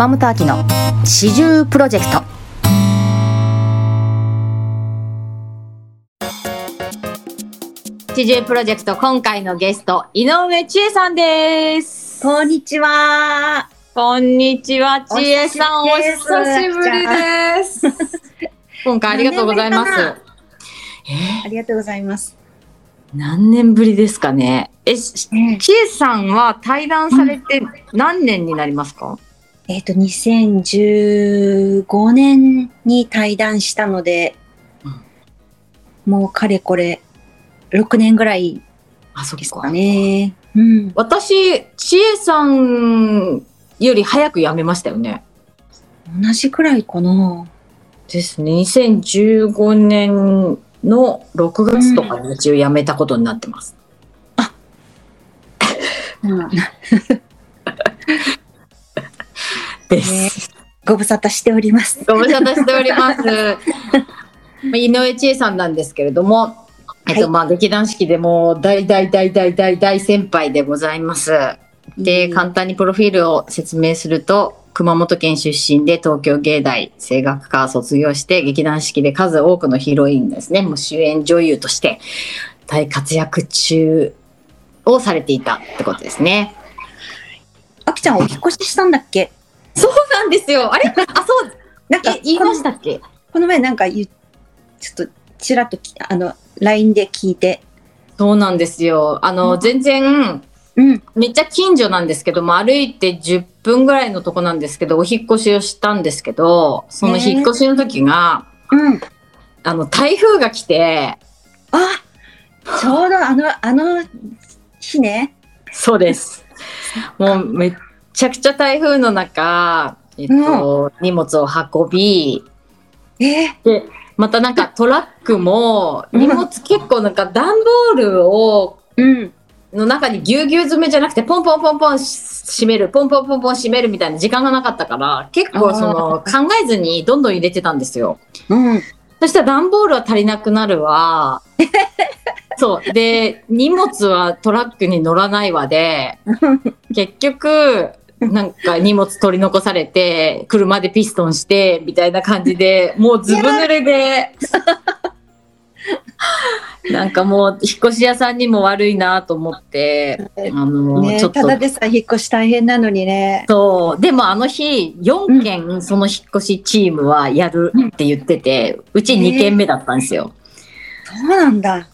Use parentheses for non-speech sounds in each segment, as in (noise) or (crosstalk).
熊本秋の四十プロジェクト。四十プロジェクト今回のゲスト井上千恵さんです。こんにちは。こんにちは千恵さんおお久しぶりです。(laughs) 今回ありがとうございます。何年ぶりかえ？ありがとうございます。何年ぶりですかね？えしね千恵さんは対談されて何年になりますか、えっ、と、2015年に対談したので、もうかれこれ6年ぐらいあそっですかね。うん。私、千恵さんより早く辞めましたよね。同じくらいかな。ですね。2015年の6月とかに一応辞めたことになってます。うん、(laughs) です。ご無沙汰しております。ご無沙汰しております。(laughs) まあ井上千恵さんなんですけれども、えっと、はいまあ、劇団四季でも大大大大大大先輩でございます。で、うん簡単にプロフィールを説明すると、熊本県出身で東京芸大声楽科卒業して劇団四季で数多くのヒロインですね、もう主演女優として大活躍中をされていたってことですね。あきちゃんお引っ越ししたんだっけそうなんですよ。あれ？(laughs) あ、そう、なんかえ、言いましたっけ？この前なんかちょっとちらっときあの LINE で聞いて。そうなんですよ。あの、うん全然、うん。めっちゃ近所なんですけども、歩いて10分ぐらいのとこなんですけど、お引っ越しをしたんですけど、その引っ越しの時が、うん。あの、台風が来て、あちょうどあの、あの日ね。そうです。もうめっちゃくちゃ台風の中、えっと、荷物を運び、え？ーで、またなんかトラックも、うん荷物結構なんか段ボールを、うん。の中にぎゅうぎゅう詰めじゃなくて、ポンポンポンポン閉める、ポンポンポンポン閉めるみたいな時間がなかったから、結構その考えずにどんどん入れてたんですよ。うん。そしたら段ボールは足りなくなるわ。(laughs) そう。で、荷物はトラックに乗らないわで、結局、なんか荷物取り残されて、車でピストンして、みたいな感じで、もうずぶ濡れで、(laughs) なんかもう引っ越し屋さんにも悪いなと思って、あの、ねちょっとただでさ引っ越し大変なのにね。そう。でもあの日、4件その引っ越しチームはやるって言ってて、うち2件目だったんですよ。そうなんだ。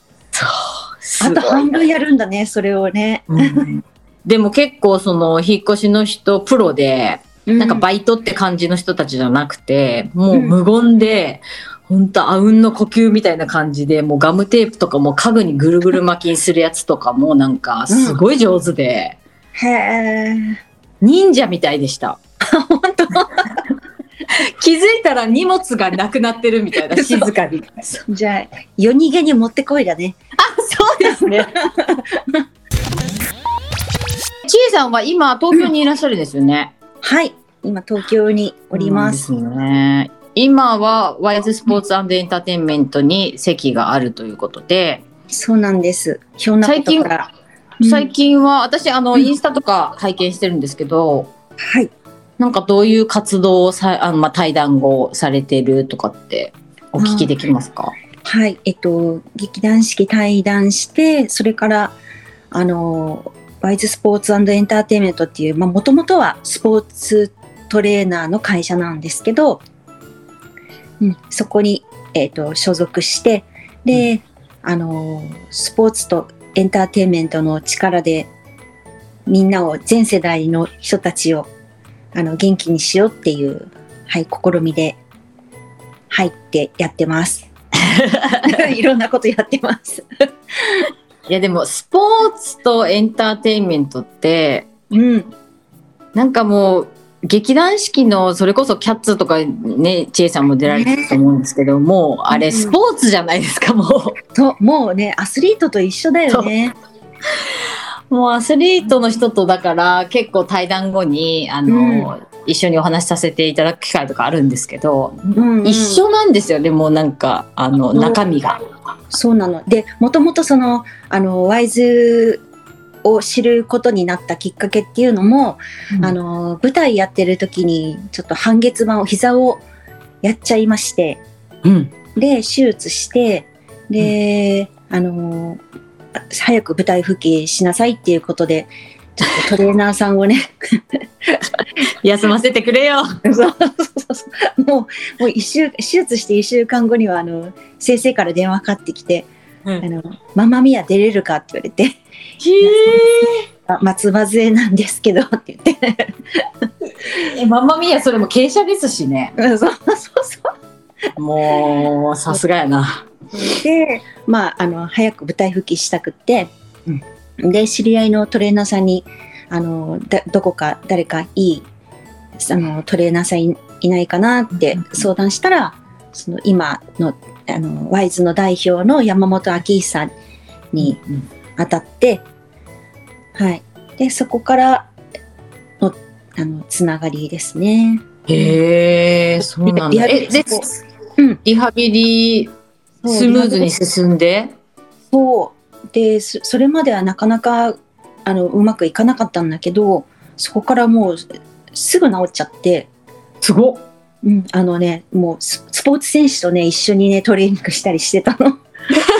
すごいあと半分やるんだね、それをね。うんでも結構その引っ越しの人プロで、なんかバイトって感じの人たちじゃなくて、もう無言で、ほんとあうんの呼吸みたいな感じで、もうガムテープとかも家具にぐるぐる巻きにするやつとかもなんかすごい上手で、へえ。忍者みたいでした。(laughs) 本当 (laughs) 気づいたら荷物がなくなってるみたいな、静かに。じゃあ、夜逃げに持ってこいだね。あ、そうですね。(laughs) ちえさんは今東京にいらっしゃるんですよね？はい。今、東京におります。すね。今はワイズスポーツエンターテインメントに席があるということで、そうなんです。ひょんなことから。うん最近は私あのインスタとか拝見してるんですけど、はい。なんかどういう活動をさあのまあ対談後されてるとかってお聞きできますか？はい。えっと、劇団四季対談して、それから、あの、ワイズスポーツエンターテインメントっていう、まあ、もともとはスポーツトレーナーの会社なんですけど、うん、そこに、えっと、所属して、で、あの、スポーツとエンターテインメントの力で、みんなを、全世代の人たちを、あの、元気にしようっていう、はい、試みで、入ってやってます。(laughs) いろんなことやってます。いやでもスポーツとエンターテインメントってうん。なんかもう劇団四季のそれこそキャッツとかね千恵さんも出られてると思うんですけど、もうあれうんスポーツじゃないですかもと、もうね、アスリートと一緒だよね。うもうアスリートの人とだから結構対談後にあの、一緒にお話しさせていただく機会とかあるんですけど、うんうん一緒なんですよねもうなんかあの中身が。そうなの。で、もともとその、あの、ワイズを知ることになったきっかけっていうのも、うんあの舞台やってる時にちょっと半月板を膝をやっちゃいましてうん。で手術してで、あの早く舞台復帰しなさいっていうことでちょっとトレーナーさんをね (laughs) 休ませてくれよ。そうそうそうもうもう一週手術して1週間後にはあの先生から電話かかってきてうんあの「ママミア出れるか?」って言われてへ「あ松葉杖なんですけど」って言ってえ。ママミヤそれも傾斜ですしね。うんそうそうそうもうさすがやな。で、まあ、あの早く舞台復帰したくって、で知り合いのトレーナーさんにあのだどこか誰かいいあのトレーナーさんいいないかなってうん相談したら、その今のあのワイズの代表の山本明久に当たって、はい、でそこからのあのつながりですね。へえ、そうなんだ。リハビリえ、でうん、リハビリスムーズに進んで。そうでそそれまではなかなかあのうまくいかなかったんだけどそこからもうすぐ治っちゃって、すごっ。うん、あのねもうススポーツ選手とね一緒にねトレーニングしたりしてたの。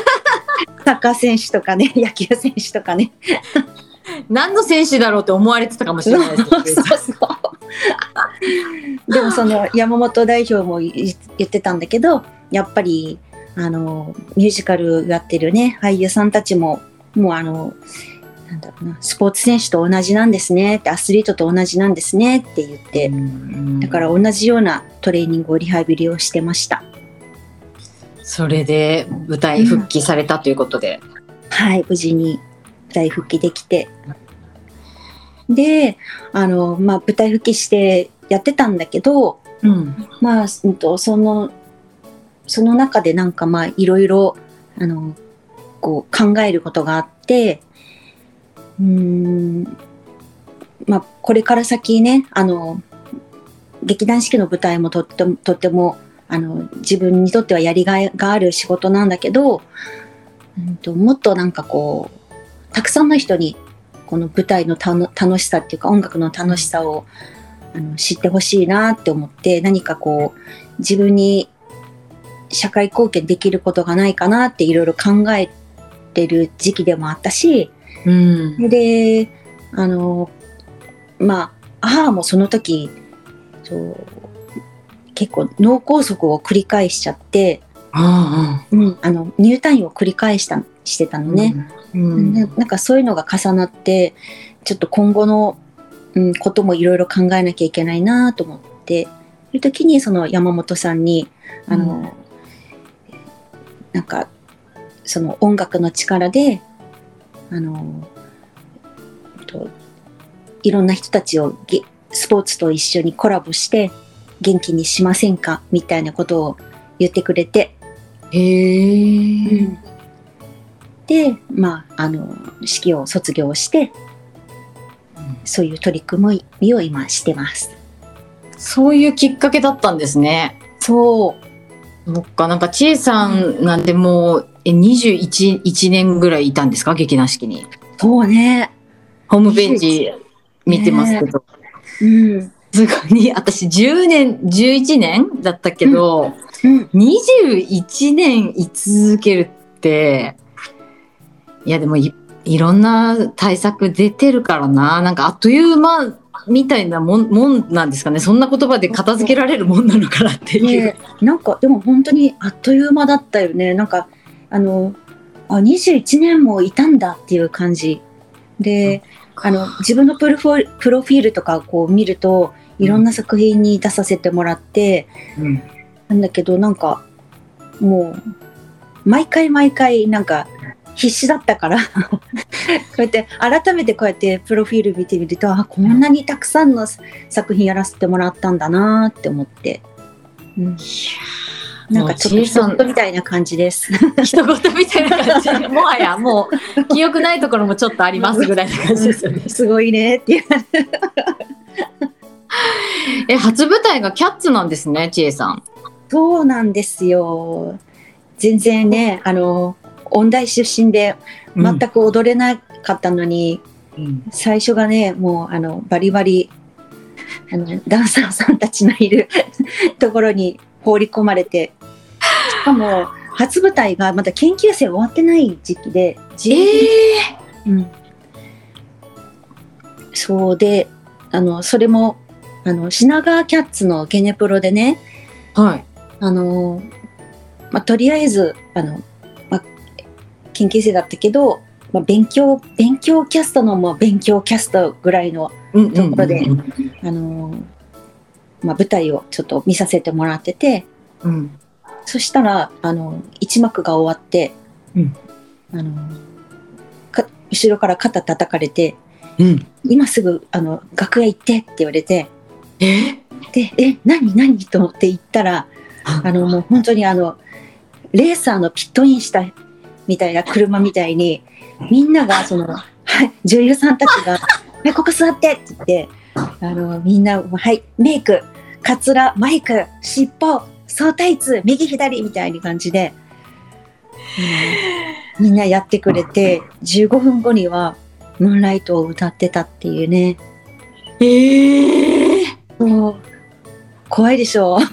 (laughs) サッカー選手とかね野球選手とかね。何の選手だろうって思われてたかもしれないです (laughs) そうそうでもその山本代表も言言ってたんだけどやっぱりあのミュージカルやってるね俳優さんたちももうあのなんだろうなスポーツ選手と同じなんですねってアスリートと同じなんですねって言ってだから同じようなトレーニングをリハビリをしてましたそれで舞台復帰されたということで。はい無事に舞台復帰できてであの、まあ、舞台復帰してやってたんだけどうん。まあ、その、その中でなんかまあ、いろいろ、あの、こう、考えることがあって、うん、まあ、これから先ね、あの、劇団四季の舞台もとっても、とっても、あの、自分にとってはやりがいがある仕事なんだけど、うんと、もっとなんかこう、たくさんの人に、この舞台のたの楽しさっていうか、音楽の楽しさを、あの知ってほしいなって思って何かこう自分に社会貢献できることがないかなっていろいろ考えてる時期でもあったしうん。であのまあ母もその時そう結構脳梗塞を繰り返しちゃって、あうん、あの入退院を繰り返したしてたあのね。うん。ななんかそういうのが重なってちょっと今後の、うん、こともいろいろ考えなきゃいけないなと思っていう時にその山本さんにあの、なんかその音楽の力であのといろんな人たちをげスポーツと一緒にコラボして元気にしませんか？みたいなことを言ってくれて、へえ。でまああの式を卒業してそういう取り組みを今してます。そういうきっかけだったんですね。そう。そっか、なんか、ちえさんなんてもう、え、21、1年ぐらいいたんですか？劇団四季に。そうね。ホームページ見てますけど。うん。すごい、(laughs) 私10年、11年だったけど、うん。21年居続けるって、いやでもいいろんな対策出てるからな。なんかあっという間みたいなもんもんなんですかね。そんな言葉で片付けられるもんなのかなっていう。ねなんかでも本当にあっという間だったよね。なんかあのあ21年もいたんだっていう感じで、あの自分のプロフォプロフィールとかこう見るといろんな作品に出させてもらって、うんなんだけどなんかもう毎回毎回なんか必死だったから (laughs) こうやって改めてこうやってプロフィール見てみるとあこんなにたくさんの作品やらせてもらったんだなって思って、うん、なんかちょっと一言みたいな感じです。一言みたいな感じで、(laughs) もはやもう記憶ないところもちょっとありますぐらいな感じですよね。(laughs) すごいねっていう。え、初舞台がキャッツなんですね、ちえさん。そうなんですよ。全然ね、あの音大出身で全く踊れなかったのに、うん。最初がね、もうあのバリバリあのダンサーさんたちのいる (laughs) ところに放り込まれて、しかも初舞台がまだ研究生終わってない時期で、自えうん、そうで、あのそれもあの品川キャッツのゲネプロでね、ー、はい。あのまあ、とりあえずあの、まあ、研究生だったけど、まあ、勉強勉強キャストのもう勉強キャストぐらいのうんところでうんあのーまあ、舞台をちょっと見させてもらっててうん。そしたら、あの一幕が終わって、うん。あのか後ろから肩叩かれてうん。「今すぐあの楽屋行って」って言われてえ？で「え何何?」と思って行ったらあ。のもう本当にあのレーサーのピットインしたみたいな車みたいにみんながその、はい、女優さんたちが「はいここ座って」って言ってあのみんな「はいメイクカツラマイク尻尾総タイツ右左」みたいな感じで、うんみんなやってくれて15分後には「ムーンライト」を歌ってたっていうね。ええもう怖いでしょ。(laughs)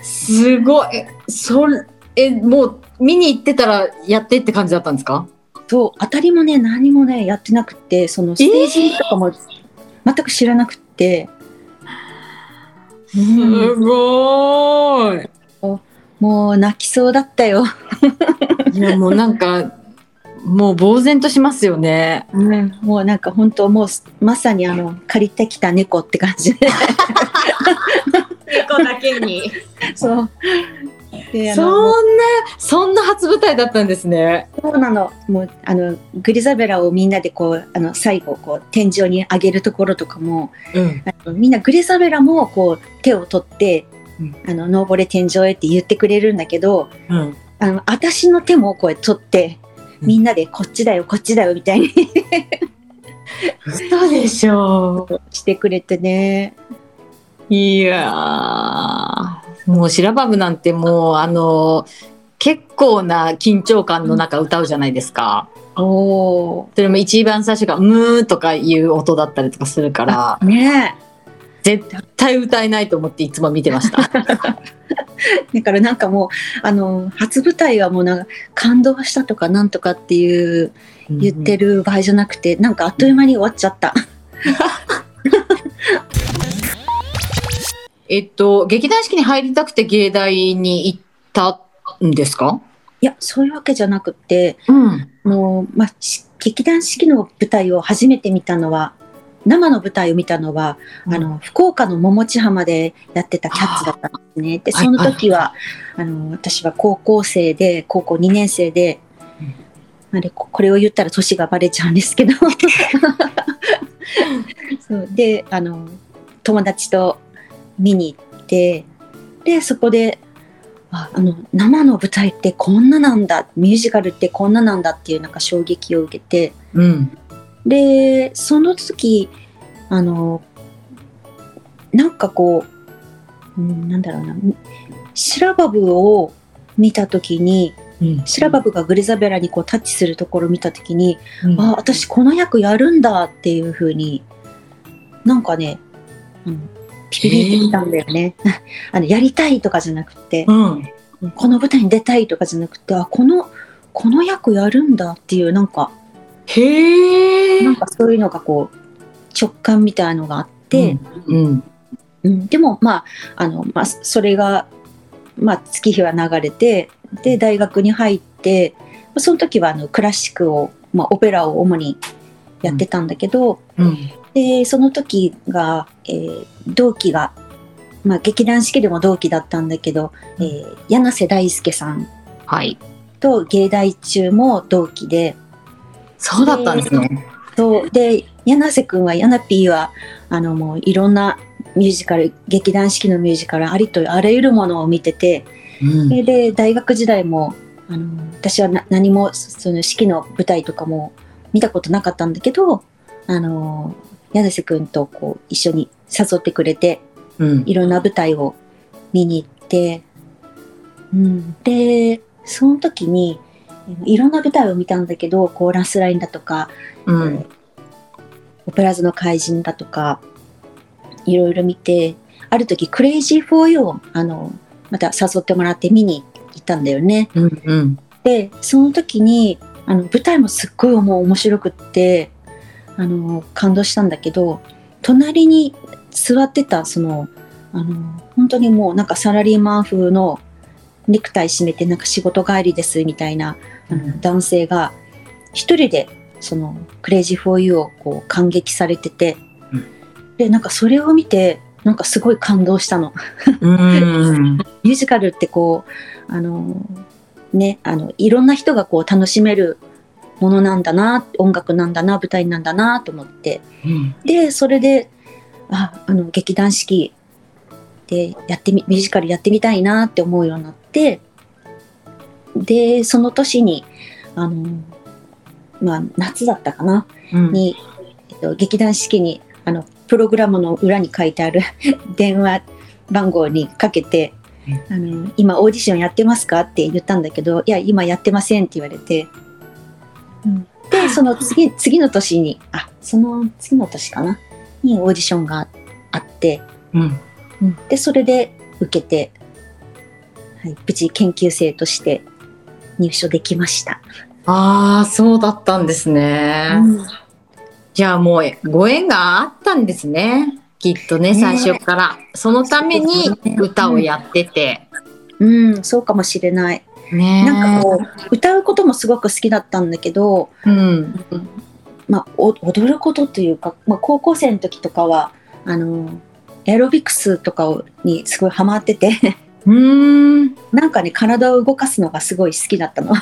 すごい。え、それ、え、もう見に行ってたらやってって感じだったんですか？そう当たりもね何もねやってなくってそのステージとかも全く知らなくって、うんごい。もう泣きそうだったよ、(laughs) いや、もうなんか、もう呆然としますよね。もうなんか本当もうまさにあの借りてきた猫って感じで。(laughs) 猫だけに。そうそんのな、そんな初舞台だったんですね。そうなのもうあのグリザベラをみんなでこうあの最後こう天井に上げるところとかもうん。みんなグリザベラもこう手を取ってうん「あの登れ天井へ」って言ってくれるんだけどうん。あの私の手もこう取ってみんなでこっちだよこっちだよみたいに嘘でしょ (laughs) してくれてねいやー、もう白バブなんてもう、あの、結構な緊張感の中歌うじゃないですか。おそれも一番最初が、ムーとかいう音だったりとかするから、ーね絶対歌えないと思っていつも見てました。え (laughs) だからなんかもうあの初舞台はもうなんか感動したとかなんとかっていう言ってる。る場合じゃなくて、なんかあっという間に終わっちゃった。(laughs) えっと、劇団四季に入りたくて芸大に行ったんですか？いやそういうわけじゃなくてうん。もう、まあ、し劇団四季の舞台を初めて見たのは生の舞台を見たのは、うん。あの福岡の桃地浜でやってたキャッツだったんですね。ではいその時は、あの私は高校生で高校2年生で、あれここれを言ったら年がバレちゃうんですけど。(laughs) そう。であの友達と見に行ってでそこでああの生の舞台ってこんななんだミュージカルってこんななんだっていうなんか衝撃を受けてうん。でその時あのなんかこう、うん、なんだろうなシラバブを見た時にうん。シラバブがグリザベラにこうタッチするところを見た時に、うんあ私この役やるんだっていう風になんかね、うん、ピピピってきたんだよね。あのやりたいとかじゃなくて、うん。この舞台に出たいとかじゃなくてあこのこの役やるんだっていうなんかへ。なんかそういうのがこう直感みたいのがあって、うん。うんでもまああの、まあ、それが、まあ、月日は流れてで大学に入ってその時はあのクラシックを、まあ、オペラを主にやってたんだけど、うん。でその時が、えー同期が、まあ、劇団四季でも同期だったんだけど、えー柳瀬大輔さんはい。と芸大中も同期でそうだったんですね。そうで柳瀬君はヤナピーはあのもういろんなミュージカル劇団四季のミュージカルありとあらゆるものを見ててうんでで大学時代もあの私はな何もその四季の舞台とかも見たことなかったんだけどあの柳瀬君とこう一緒に誘ってくれてうん。いろんな舞台を見に行って、うん、でその時にいろんな舞台を見たんだけど、コーラスラインだとか、うん。オペラ座の怪人だとか、いろいろ見て、ある時、クレイジー・フォー・ユーを、あの、また誘ってもらって見に行ったんだよね。うん。うん。で、その時に、あの、舞台もすっごい面白くって、あの、感動したんだけど、隣に座ってた、その、あの、本当にもうなんかサラリーマン風のネクタイ締めてなんか仕事帰りですみたいな、あの男性が一人でそのクレイジー・フォー・ユーをこう感激されてて、うんで、なんかそれを見て、なんかすごい感動したの。うん。(laughs) ミュージカルってこう、あの、ね、あの、いろんな人がこう楽しめるものなんだな、音楽なんだな、舞台なんだなと思って。うん。で、それで、あ、あの、劇団四季でやってみ、ミュージカルやってみたいなって思うようになって、で、その年に、あの、まあ、夏だったかな、うん。に、えっと、劇団四季にあのプログラムの裏に書いてある (laughs) 電話番号にかけて「あの今オーディションやってますか?」って言ったんだけど「いや今やってません」って言われて、うんでその次次の年にあその次の年かなにオーディションがあって、うん。うんでそれで受けて、はい、無事研究生として入所できました。ああ、そうだったんですね。じゃあもうご縁があったんですね。きっとね、ね最初から。そのために歌をやってて。うん、そうかもしれない。ねなんかこう歌うこともすごく好きだったんだけど、う。うん。まあ、お踊ることというか、まあ、高校生の時とかはあのエアロビクスとかをにすごいハマっててうーん。なんかね体を動かすのがすごい好きだったの。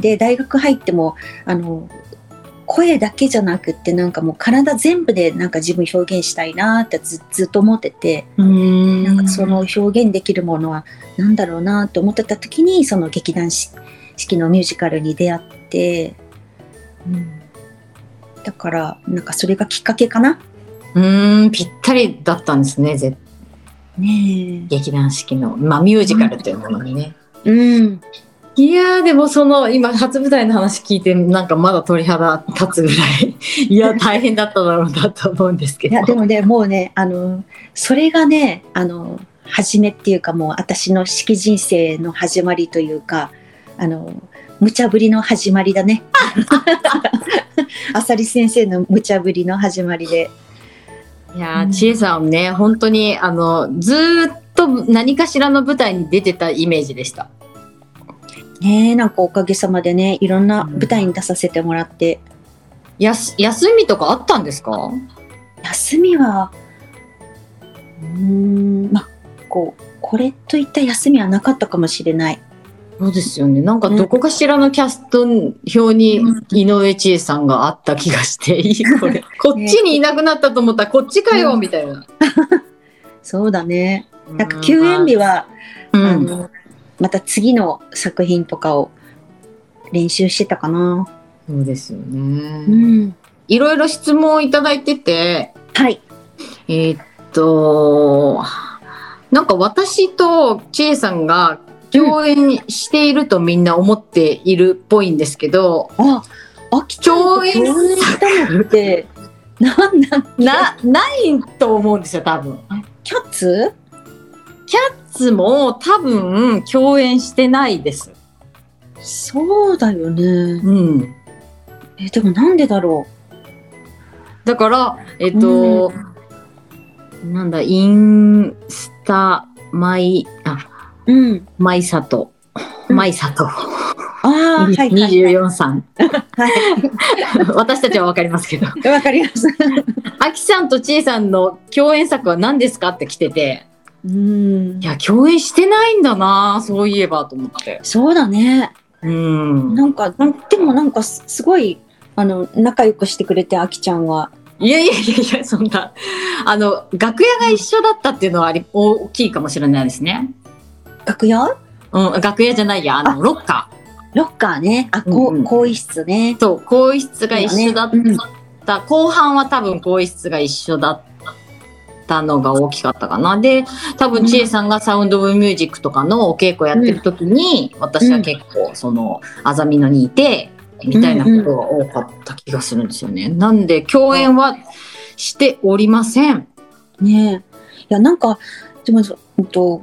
で大学入ってもあの声だけじゃなくってなんかもう体全部でなんか自分表現したいなってずずっと思っててうんその表現できるものは何だろうなって思ってた時にその劇団四式のミュージカルに出会って、うん、だからなんかそれがきっかけかな。うーん、ぴったりだったんですね、ぜね劇団四季の、まあミュージカルというものにね。え。うん。いやーでもその今初舞台の話聞いてなんかまだ鳥肌立つぐらい (laughs) いや大変だっただろうなと思うんですけどいや、でもね、もうね、あの、それがね、あの、初めっていうかもう私の式人生の始まりというか、あの、無茶ぶりの始まりだね。あさり先生の無茶ぶりの始まりで。いやー千恵さんね本当にあのずーっと何かしらの舞台に出てたイメージでしたねえ、なんかおかげさまでね、いろんな舞台に出させてもらって、やす休みとかあったんですか？休みは、うーん、まあ、こう、これといった休みはなかったかもしれない。そうですよね。なんかどこかしらのキャスト表に井上千恵さんがあった気がしていいこれ。(laughs) こっちにいなくなったと思ったらこっちかよみたいな。(laughs) そうだね。なんか休園日は、うん。あのまた次の作品とかを練習してたかな。そうですよね、うん。いろいろ質問をいただいててはい。えーっと、なんか私と千恵さんが共演しているとみんな思っているっぽいんですけど、あ、あきちゃんと共演共演したのって、(laughs) なんだっけな、ないと思うんですよ、多分。キャッツ？キャッツも多分共演してないです。そうだよね。うん。え、でもなんでだろだから、えっと、なんだ、インスタ、マイ、あ、う。うん。マイサト。うんマイサト。ああ、はいはい、はい。24さん。(laughs) は (laughs) 私たちはわかりますけど。い。わかります。あきさんとちえさんの共演作は何ですかって来てて、うんい。や、共演してないんだなそういえばと思って。そうだね。うん。なんか、でもなんかすすごい、あの、仲良くしてくれて、あきちゃんは。いやいやいやいや、そんな、あの、楽屋が一緒だったっていうのはあり大きいかもしれないですね。楽屋？うん、楽屋じゃないや、あの、ロッカロッカーね。あ、こうんうんう、更衣室ねー。。と、更衣室が一緒だっうんた。後半は多分更衣室が一緒だったのが大きかったかな。で、多分千恵さんがサウンド・オブ・ミュージックとかのお稽古やってる時に、私は結構その、あざみ野にいて、みたいなことが多かった気がするんですよね。なんで、共演はしておりません。ねえ。いや、なんか、でも、うんと、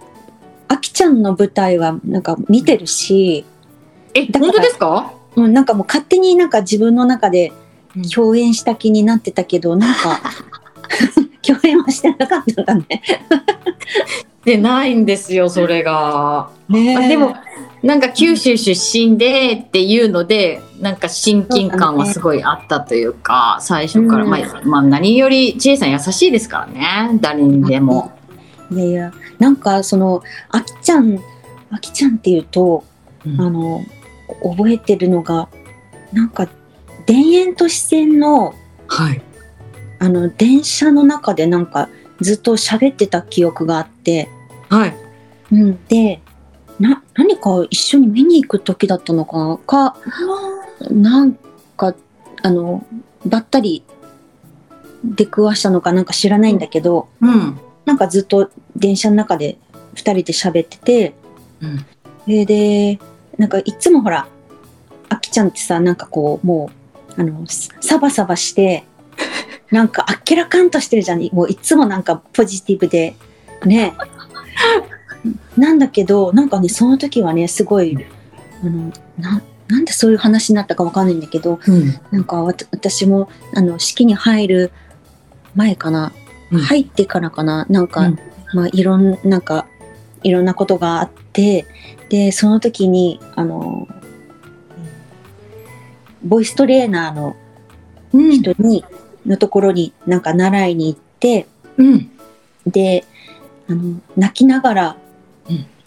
あきちゃんの舞台はなんか見てるし、え、本当ですか？うん、なんかもう勝手になんか自分の中で共演した気になってたけど、なんか、(laughs) 共演はしてなかったんだね。(laughs) でないんですよ、それが。ねあでも、なんか九州出身でっていうので、なんか親近感はすごいあったというか、最初から、うんまあ、まあ何より千恵さん優しいですからね、誰にでも。いやいや、なんかその、あきちゃん、あきちゃんっていうと、うんあの、覚えてるのが、なんか、田園都市線の、はい。あの、電車の中でなんか、ずっと喋ってた記憶があって、はい。うん、で、な、何か一緒に見に行く時だったのかなか、なんか、あの、ばったり出くわしたのかなんか知らないんだけど、うん。なんかずっと電車の中で二人で喋ってて、うんでで、なんかいつもほら、あきちゃんってさ、なんかこう、もう、あの、サバサバして、(laughs) なんかあっけらかんとしてるじゃん。もういつもなんかポジティブで、ね。なんだけど、なんかね、その時はね、すごい、あの、な、なんでそういう話になったかわかんないんだけど、うん。なんか私も、あの、式に入る前かな、うん入ってからかな、なんか、うんまあ、いろん、なんか、いろんなことがあって、で、その時に、あの、ボイストレーナーのうん。人に、のところになんか習いに行って、うん。で、あの、泣きながらうん、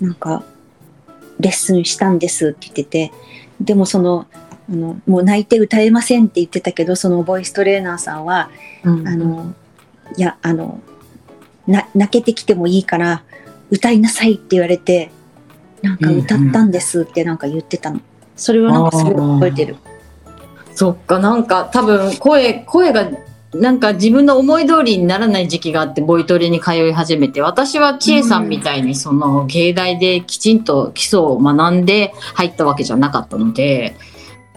なんか、レッスンしたんですって言ってて、でもその、あの、もう泣いて歌えませんって言ってたけど、そのボイストレーナーさんは、うん。あの、いや、あの、な、泣けてきてもいいから、歌いなさいって言われて、なんか歌ったんですってなんか言ってたの。それはなんかすごい覚えてる。そっか、なんか多分声、声が、なんか自分の思い通りにならない時期があって、ボイトレに通い始めて、私は千恵さんみたいにその芸大できちんと基礎を学んで入ったわけじゃなかったので、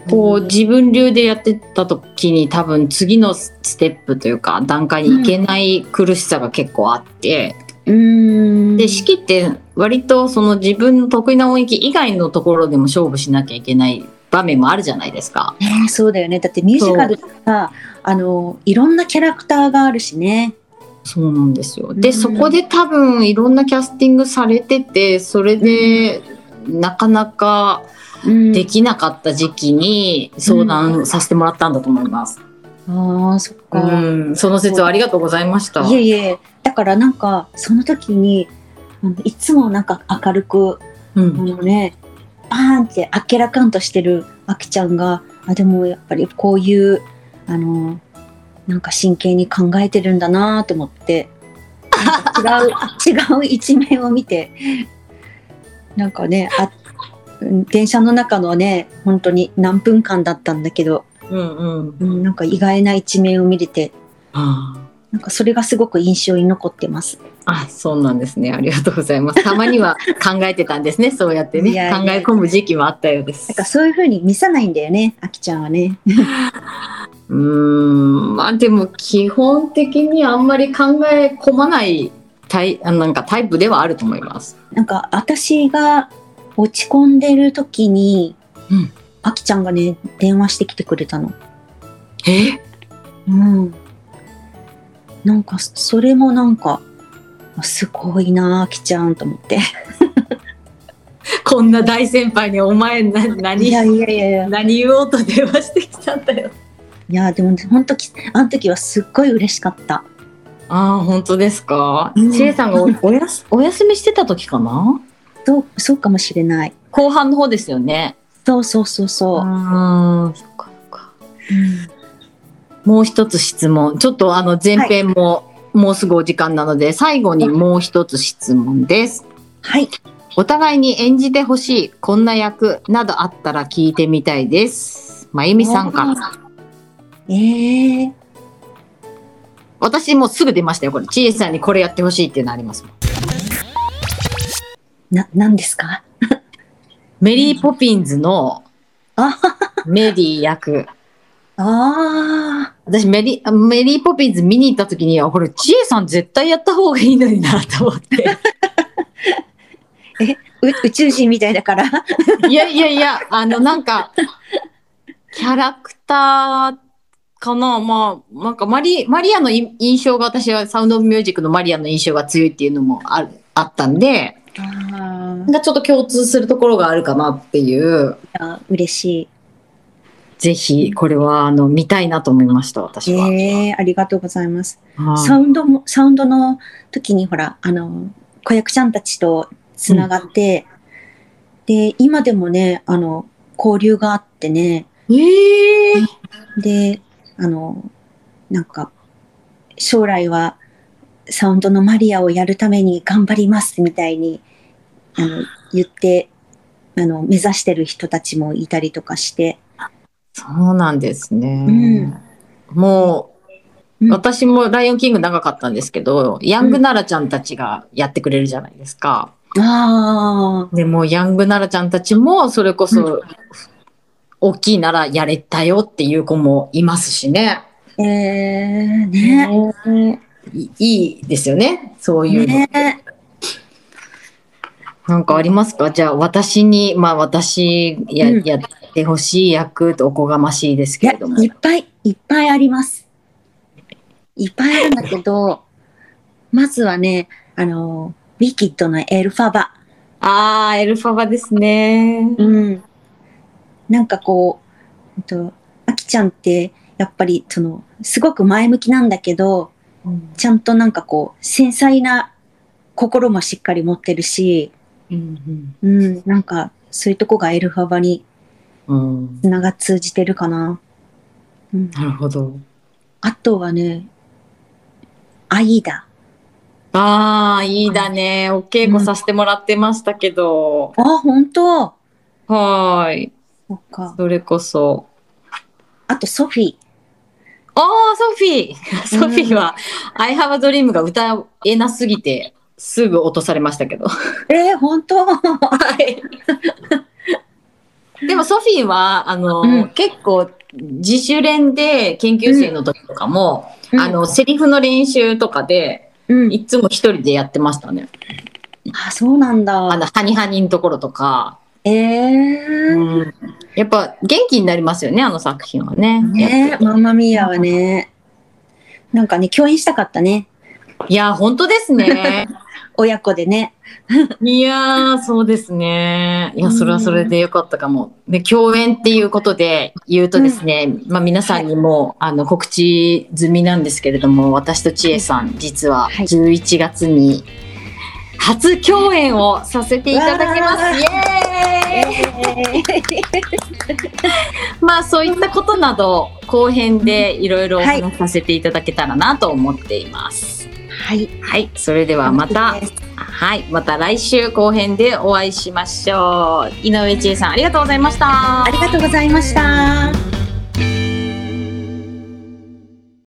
こう自分流でやってた時に多分次のステップというか段階に行けない苦しさが結構あって、うーん。で、式って割とその自分の得意な音域以外のところでも勝負しなきゃいけない場面もあるじゃないですか。ねそうだよね。だってミュージカルってさ、あの、いろんなキャラクターがあるしね。そうなんですよ。で、うんそこで多分いろんなキャスティングされてて、それでなかなかうんできなかった時期に相談させてもらったんだと思います。ああ、そっうか。ん、その説はありがとうございました。いえいえ、だからなんか、その時に、いつもなんか明るく、あうん、のね、バーンってあっけらかんとしてるあきちゃんが、あ、でもやっぱりこういう、あの、なんか真剣に考えてるんだなと思って、違う、(laughs) 違う一面を見て、なんかね、あ、うん電車の中のね、本当に何分間だったんだけど、うん、うん。うん、なんか意外な一面を見れて、あなんかそれがすごく印象に残ってます。あ、そうなんですね。ありがとうございます。(laughs) たまには考えてたんですね。そうやってね。いやいや考え込む時期もあったようですなん。かそういう風に見さないんだよね、あきちゃんはね。(laughs) うーん、まあでも基本的にあんまり考え込まないタイあなんかタイプではあると思います。なんか私が落ち込んでる時に、うんあきちゃんがね、電話してきてくれたの。え？うん。なんか、それもなんか、あすごいなあきちゃんと思って。(laughs) こんな大先輩にお前な何いやいやいやいや。何言おうと電話してきたんだよ。いや、でも本当き、あの時はすっごい嬉しかった。ああ本当ですか？うんちえさんがお (laughs) おやすお休みしてた時かな？そう、そうかもしれない。後半の方ですよね。そうそうそうそう。ああそっかそっか。うんもう一つ質問。ちょっとあの前編も、もうすぐお時間なので最後にもう一つ質問です。はい。お互いに演じてほしいこんな役などあったら聞いてみたいです。まゆみさんから。ええ私もうすぐ出ましたよ、これ。ちえさんにこれやってほしいっていうのありますもん。な、何ですか？(laughs) メリーポピンズのあ (laughs) メリー役。あ私メリー、メリーポピンズ見に行った時に、あ、これ、ちえさん絶対やった方がいいのになと思って。(laughs) ーう宇宙人みたいだから。いやいやいや、あの、なんか、キャラクターかなまあ、なんかマリ、マリアのい印象が私はサウンドオブミュージックのマリアの印象が強いっていうのもあるあったんで、あなんかちょっと共通するところがあるかなっていう、あ、嬉しぜひこれはあの見たいなと思いました、い。私は。ええありがとうございます。はいサウンドも、サウンドの時にほら、あの、子役ちゃんたちとつながって、で、今でもね、あの、交流があってね、ええで、あの、なんか、将来はサウンドのマリアをやるために頑張りますみたいに、あの、言って、あの、目指してる人たちもいたりとかして、そうなんですね。うんもう、うん私もライオンキング長かったんですけど、ヤングナラちゃんたちがやってくれるじゃないですか。ああ、でも、ヤングナラちゃんたちも、それこそ、大きいならやれたよっていう子もいますしね。ええね。いいいですよね。そういうの。ねなんかありますか？じゃあ、私に、まあ私や、うんやってほしい役とおこがましいですけれども。いっぱいいっぱいあります。いっぱいあるんだけど、(laughs) まずはね、あの、ウィキッドのエルファバ。ああ、エルファバですね。うん。なんかこう、ほんと、あきちゃんって、やっぱり、その、すごく前向きなんだけど、ちゃんとなんかこう、繊細な心もしっかり持ってるし、うんうん、なんか、そういうとこがエルファバにうんうんつなが通じてるかな。うん、なるほど。あとはね、アイーダ。ああ、いいだね。お稽古させてもらってましたけど。あ、本当はーい。そっか。それこそ。あと、ソフィー。ああ、ソフィー。ソフィーは、I have a dream が歌えなすぎて、すぐ落とされましたけど。えー、本当？はい。(laughs) でもソフィーは、あの、うん結構、自主練で研究生の時とかも、あの、セリフの練習とかで、うん。いつも一人でやってましたね。あ、そうなんだ。あの、ハニハニのところとか。えー。やっぱ元気になりますよね、あの作品はね。ねマンマミーアはね。なんかね、共演したかったね。いや、本当ですね。親子でね。(laughs) いやー、そうですね。いや、それはそれでよかったかも。で、共演っていうことで言うとですね、まあ皆さんにも、あの告知済みなんですけれども、私と千恵さん、実ははい11月に初共演をさせていただきます。わーイエーイ (laughs) まあそういったことなど、後編でいろいろお話しさせていただけたらなと思っています。はい。はい、それではまた。はい、また来週後編でお会いしましょう。井上千恵さん、ありがとうございました。ありがとうございました。